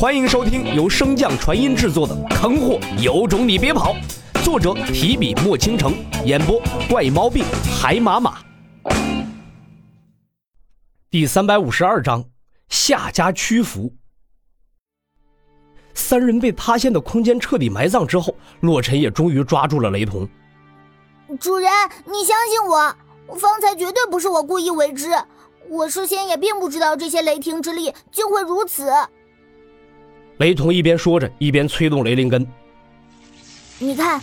欢迎收听由升降传音制作的《坑货有种你别跑》，作者提笔墨倾城，演播怪猫病海马马。第三百五十二章，夏家屈服。三人被塌陷的空间彻底埋葬之后，洛尘也终于抓住了雷同。主人，你相信我，方才绝对不是我故意为之，我事先也并不知道这些雷霆之力竟会如此。雷同一边说着，一边催动雷灵根。你看，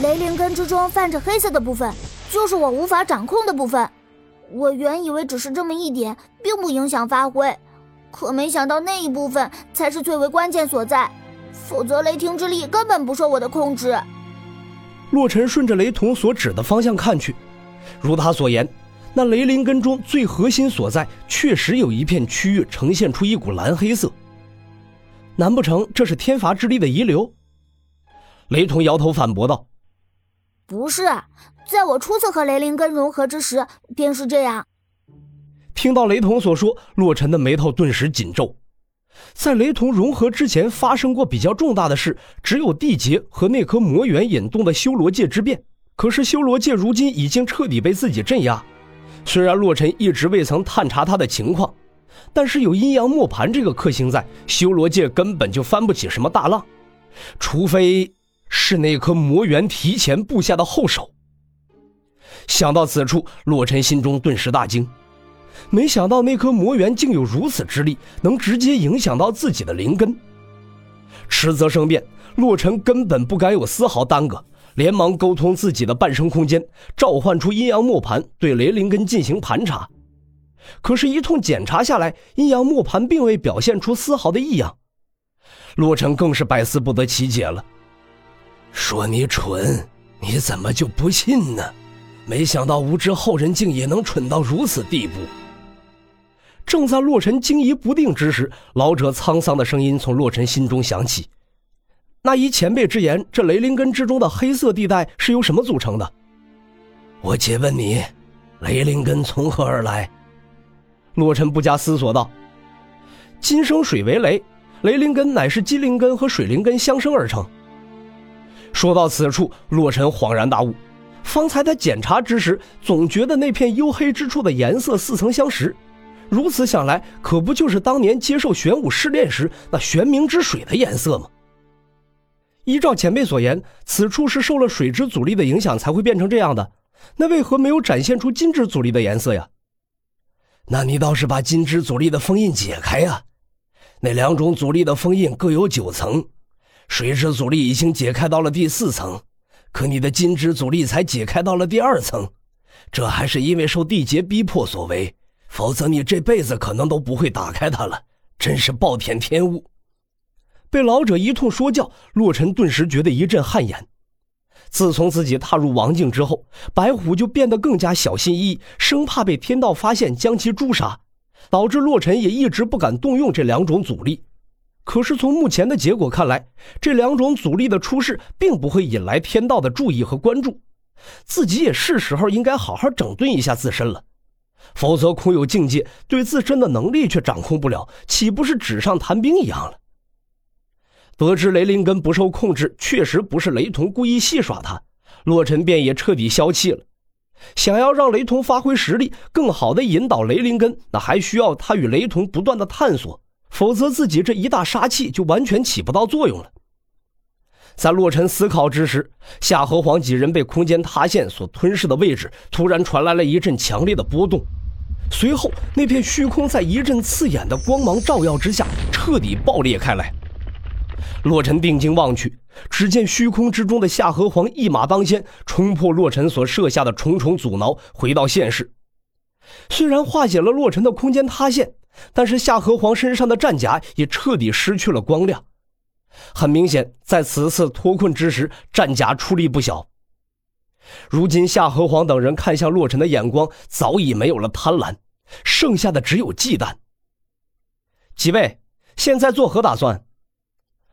雷灵根之中泛着黑色的部分，就是我无法掌控的部分。我原以为只是这么一点，并不影响发挥，可没想到那一部分才是最为关键所在。否则，雷霆之力根本不受我的控制。洛尘顺着雷同所指的方向看去，如他所言，那雷灵根中最核心所在，确实有一片区域呈现出一股蓝黑色。难不成这是天罚之力的遗留？雷同摇头反驳道：“不是，在我初次和雷灵根融合之时，便是这样。”听到雷同所说，洛尘的眉头顿时紧皱。在雷同融合之前，发生过比较重大的事，只有地劫和那颗魔元引动的修罗界之变。可是修罗界如今已经彻底被自己镇压，虽然洛尘一直未曾探查他的情况。但是有阴阳磨盘这个克星在，修罗界根本就翻不起什么大浪，除非是那颗魔元提前布下的后手。想到此处，洛尘心中顿时大惊，没想到那颗魔元竟有如此之力，能直接影响到自己的灵根。迟则生变，洛尘根本不敢有丝毫耽搁，连忙沟通自己的半生空间，召唤出阴阳磨盘，对雷灵根进行盘查。可是，一通检查下来，阴阳磨盘并未表现出丝毫的异样。洛尘更是百思不得其解了。说你蠢，你怎么就不信呢？没想到无知后人竟也能蠢到如此地步。正在洛尘惊疑不定之时，老者沧桑的声音从洛尘心中响起：“那依前辈之言，这雷灵根之中的黑色地带是由什么组成的？”我且问你，雷灵根从何而来？洛尘不加思索道：“金生水为雷，雷灵根乃是金灵根和水灵根相生而成。”说到此处，洛尘恍然大悟。方才他检查之时，总觉得那片黝黑之处的颜色似曾相识。如此想来，可不就是当年接受玄武试炼时那玄冥之水的颜色吗？依照前辈所言，此处是受了水之阻力的影响才会变成这样的。那为何没有展现出金之阻力的颜色呀？那你倒是把金之阻力的封印解开呀！那两种阻力的封印各有九层，水之阻力已经解开到了第四层，可你的金之阻力才解开到了第二层，这还是因为受地劫逼迫所为，否则你这辈子可能都不会打开它了。真是暴殄天物！被老者一通说教，洛尘顿时觉得一阵汗颜。自从自己踏入王境之后，白虎就变得更加小心翼翼，生怕被天道发现将其诛杀，导致洛尘也一直不敢动用这两种阻力。可是从目前的结果看来，这两种阻力的出世并不会引来天道的注意和关注，自己也是时候应该好好整顿一下自身了，否则空有境界，对自身的能力却掌控不了，岂不是纸上谈兵一样了？得知雷灵根不受控制，确实不是雷同故意戏耍他，洛尘便也彻底消气了。想要让雷同发挥实力，更好的引导雷灵根，那还需要他与雷同不断的探索，否则自己这一大杀器就完全起不到作用了。在洛尘思考之时，夏侯皇几人被空间塌陷所吞噬的位置，突然传来了一阵强烈的波动，随后那片虚空在一阵刺眼的光芒照耀之下，彻底爆裂开来。洛尘定睛望去，只见虚空之中的夏河皇一马当先，冲破洛尘所设下的重重阻挠，回到现世。虽然化解了洛尘的空间塌陷，但是夏河皇身上的战甲也彻底失去了光亮。很明显，在此次脱困之时，战甲出力不小。如今夏河皇等人看向洛尘的眼光早已没有了贪婪，剩下的只有忌惮。几位，现在作何打算？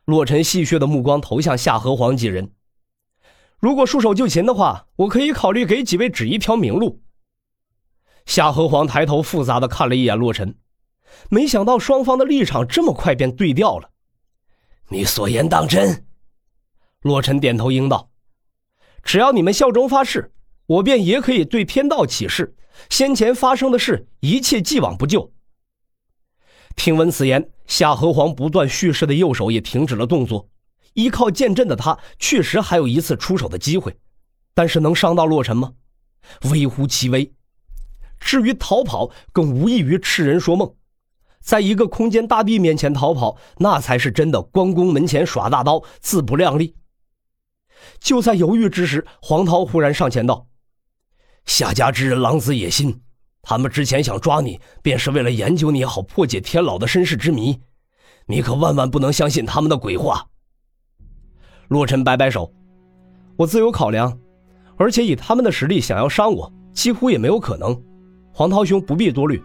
洛尘戏谑的目光投向夏河皇几人。如果束手就擒的话，我可以考虑给几位指一条明路。夏河皇抬头复杂的看了一眼洛尘，没想到双方的立场这么快便对调了。你所言当真？洛尘点头应道：“只要你们效忠发誓，我便也可以对天道起誓，先前发生的事，一切既往不咎。”听闻此言，夏侯皇不断蓄势的右手也停止了动作。依靠剑阵的他，确实还有一次出手的机会，但是能伤到洛尘吗？微乎其微。至于逃跑，更无异于痴人说梦。在一个空间大帝面前逃跑，那才是真的关公门前耍大刀，自不量力。就在犹豫之时，黄涛忽然上前道：“夏家之人狼子野心，他们之前想抓你，便是为了研究你好破解天老的身世之谜。你可万万不能相信他们的鬼话。”洛尘摆摆手：“我自有考量，而且以他们的实力，想要伤我，几乎也没有可能。黄涛兄不必多虑。”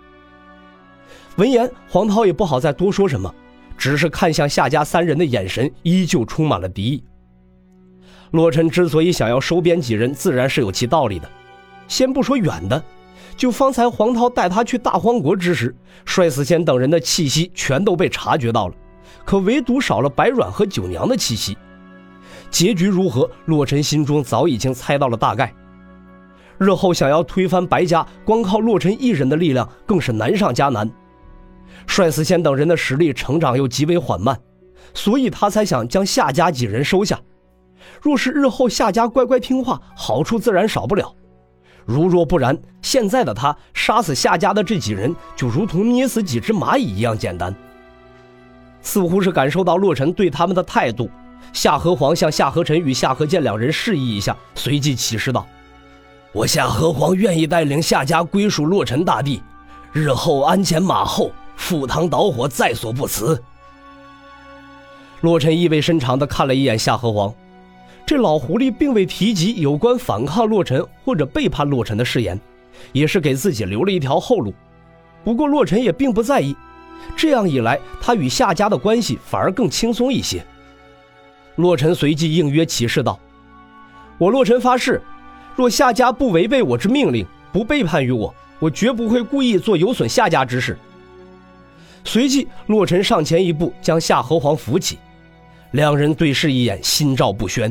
闻言，黄涛也不好再多说什么，只是看向夏家三人的眼神依旧充满了敌意。洛尘之所以想要收编几人，自然是有其道理的。先不说远的，就方才黄涛带他去大荒国之时，帅死仙等人的气息全都被察觉到了，可唯独少了白软和九娘的气息。结局如何，洛尘心中早已经猜到了大概。日后想要推翻白家，光靠洛尘一人的力量更是难上加难。帅死仙等人的实力成长又极为缓慢，所以他才想将夏家几人收下。若是日后夏家乖乖听话，好处自然少不了；如若不然，现在的他杀死夏家的这几人，就如同捏死几只蚂蚁一样简单。似乎是感受到洛尘对他们的态度，夏河皇向夏河尘与夏河剑两人示意一下，随即起誓道：“我夏河皇愿意带领夏家归属洛尘大帝，日后鞍前马后。”赴汤蹈火在所不辞。洛尘意味深长地看了一眼夏河皇，这老狐狸并未提及有关反抗洛尘或者背叛洛尘的誓言，也是给自己留了一条后路。不过洛尘也并不在意，这样一来，他与夏家的关系反而更轻松一些。洛尘随即应约起誓道：“我洛尘发誓，若夏家不违背我之命令，不背叛于我，我绝不会故意做有损夏家之事。”随即，洛尘上前一步，将夏侯皇扶起，两人对视一眼，心照不宣。